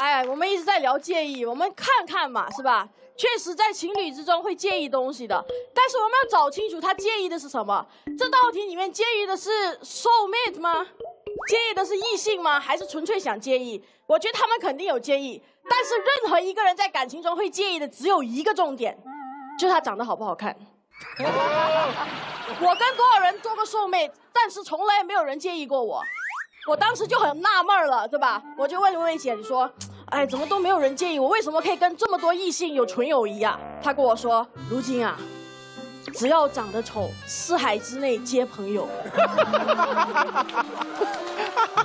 哎，我们一直在聊介意，我们看看嘛，是吧？确实，在情侣之中会介意东西的，但是我们要找清楚他介意的是什么。这道题里面介意的是 soul mate 吗？介意的是异性吗？还是纯粹想介意？我觉得他们肯定有介意，但是任何一个人在感情中会介意的只有一个重点，就是他长得好不好看。我跟多少人做过 soul mate，但是从来没有人介意过我。我当时就很纳闷了，对吧？我就问薇薇姐，你说，哎，怎么都没有人介意我？为什么可以跟这么多异性有纯友谊啊？他跟我说，如今啊，只要长得丑，四海之内皆朋友。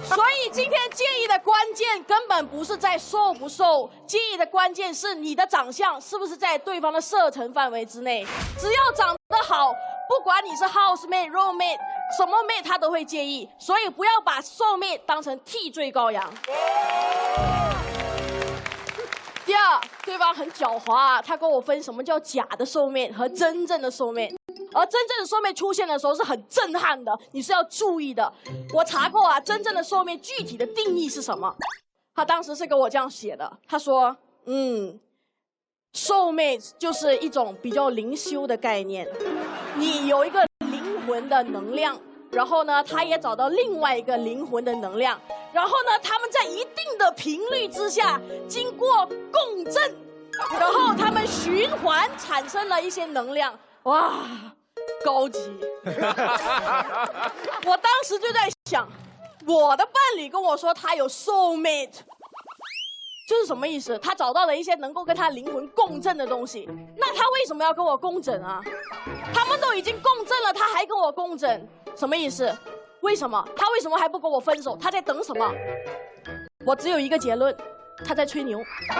所以今天介意的关键根本不是在瘦不瘦，介意的关键是你的长相是不是在对方的射程范围之内。只要长得好，不管你是 housemate、roommate。什么妹他都会介意，所以不要把瘦妹当成替罪羔羊。第二，对方很狡猾，啊他跟我分什么叫假的寿命和真正的寿命，而真正的寿命出现的时候是很震撼的，你是要注意的。我查过啊，真正的寿命具体的定义是什么？他当时是跟我这样写的，他说，嗯，寿命就是一种比较灵修的概念，你有一个灵。魂的能量，然后呢，他也找到另外一个灵魂的能量，然后呢，他们在一定的频率之下经过共振，然后他们循环产生了一些能量，哇，高级！我当时就在想，我的伴侣跟我说他有 soul mate。这是什么意思？他找到了一些能够跟他灵魂共振的东西，那他为什么要跟我共振啊？他们都已经共振了，他还跟我共振，什么意思？为什么？他为什么还不跟我分手？他在等什么？我只有一个结论，他在吹牛。他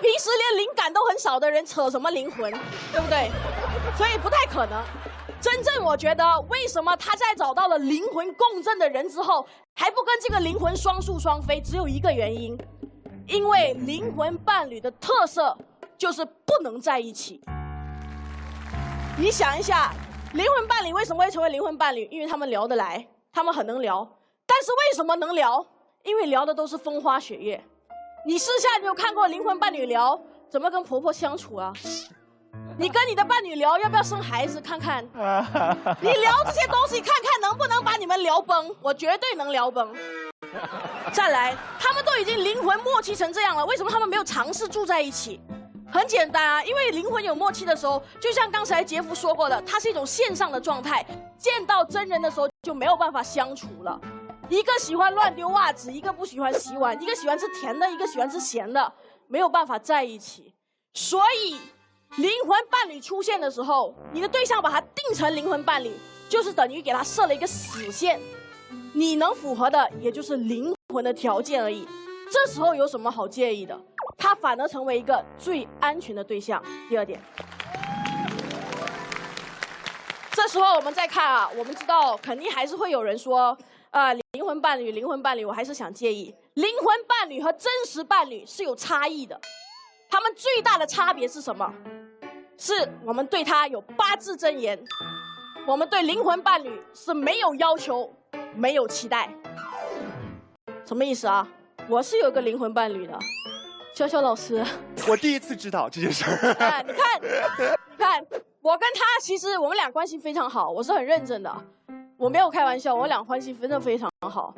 平时连灵感都很少的人，扯什么灵魂，对不对？所以不太可能。真正我觉得，为什么他在找到了灵魂共振的人之后，还不跟这个灵魂双宿双飞？只有一个原因，因为灵魂伴侣的特色就是不能在一起。你想一下，灵魂伴侣为什么会成为灵魂伴侣？因为他们聊得来，他们很能聊。但是为什么能聊？因为聊的都是风花雪月。你私下你有看过灵魂伴侣聊怎么跟婆婆相处啊？你跟你的伴侣聊要不要生孩子，看看。你聊这些东西，看看能不能把你们聊崩。我绝对能聊崩。再来，他们都已经灵魂默契成这样了，为什么他们没有尝试住在一起？很简单啊，因为灵魂有默契的时候，就像刚才杰夫说过的，它是一种线上的状态。见到真人的时候就没有办法相处了。一个喜欢乱丢袜子，一个不喜欢洗碗，一个喜欢吃甜的，一个喜欢吃咸的，没有办法在一起。所以。灵魂伴侣出现的时候，你的对象把它定成灵魂伴侣，就是等于给他设了一个死线，你能符合的也就是灵魂的条件而已。这时候有什么好介意的？他反而成为一个最安全的对象。第二点，这时候我们再看啊，我们知道肯定还是会有人说，啊，灵魂伴侣，灵魂伴侣，我还是想介意。灵魂伴侣和真实伴侣是有差异的，他们最大的差别是什么？是我们对他有八字真言，我们对灵魂伴侣是没有要求、没有期待。什么意思啊？我是有个灵魂伴侣的，潇潇老师。我第一次知道这件事儿。哎，你看，你看，我跟他其实我们俩关系非常好，我是很认真的，我没有开玩笑，我俩关系真的非常好。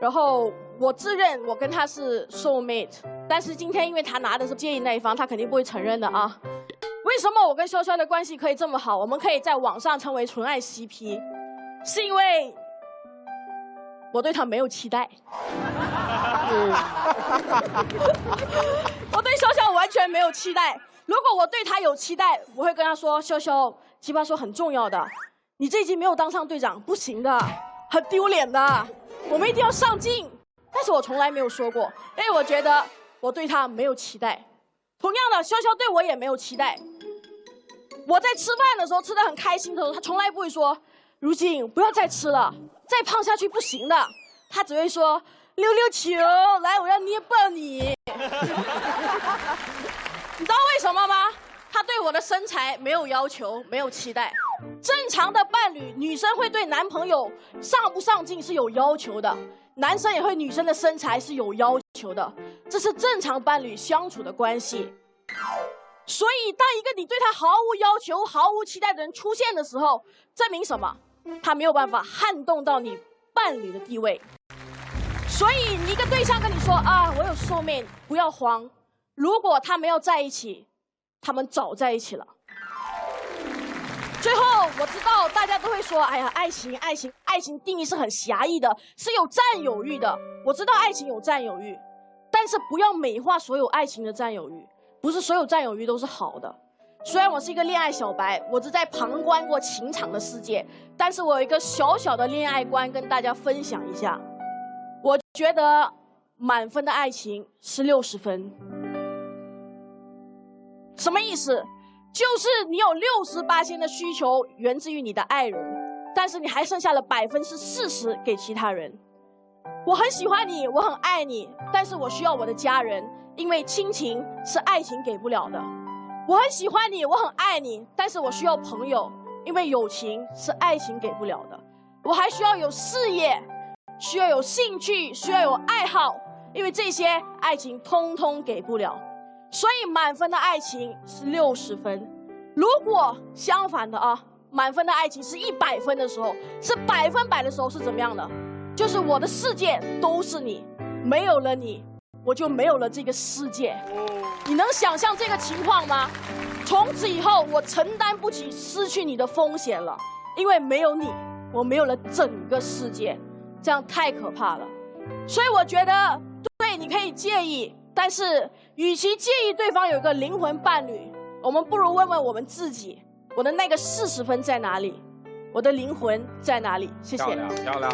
然后我自认我跟他是 soul mate，但是今天因为他拿的是介意那一方，他肯定不会承认的啊。为什么我跟潇潇的关系可以这么好？我们可以在网上成为纯爱 CP，是因为我对他没有期待。我对潇潇完全没有期待。如果我对他有期待，我会跟他说：“潇潇，奇葩说很重要的，你这一季没有当上队长，不行的，很丢脸的，我们一定要上进。”但是我从来没有说过，因为我觉得我对他没有期待。同样的，潇潇对我也没有期待。我在吃饭的时候吃的很开心的时候，他从来不会说：“如今不要再吃了，再胖下去不行的。”他只会说：“溜溜球，来，我要捏爆你。”你知道为什么吗？他对我的身材没有要求，没有期待。正常的伴侣，女生会对男朋友上不上进是有要求的。男生也会女生的身材是有要求的，这是正常伴侣相处的关系。所以，当一个你对他毫无要求、毫无期待的人出现的时候，证明什么？他没有办法撼动到你伴侣的地位。所以，你一个对象跟你说啊，我有寿命，不要慌。如果他们要在一起，他们早在一起了。最后，我知道大家都会说，哎呀，爱情，爱情，爱情定义是很狭义的，是有占有欲的。我知道爱情有占有欲，但是不要美化所有爱情的占有欲。不是所有占有欲都是好的。虽然我是一个恋爱小白，我只在旁观过情场的世界，但是我有一个小小的恋爱观跟大家分享一下。我觉得满分的爱情是六十分。什么意思？就是你有六十八千的需求源自于你的爱人，但是你还剩下了百分之四十给其他人。我很喜欢你，我很爱你，但是我需要我的家人。因为亲情是爱情给不了的，我很喜欢你，我很爱你，但是我需要朋友，因为友情是爱情给不了的。我还需要有事业，需要有兴趣，需要有爱好，因为这些爱情通通给不了。所以满分的爱情是六十分。如果相反的啊，满分的爱情是一百分的时候，是百分百的时候是怎么样的？就是我的世界都是你，没有了你。我就没有了这个世界，你能想象这个情况吗？从此以后，我承担不起失去你的风险了，因为没有你，我没有了整个世界，这样太可怕了。所以我觉得，对，你可以介意，但是与其介意对方有一个灵魂伴侣，我们不如问问我们自己：我的那个四十分在哪里？我的灵魂在哪里？谢谢。漂亮，漂亮。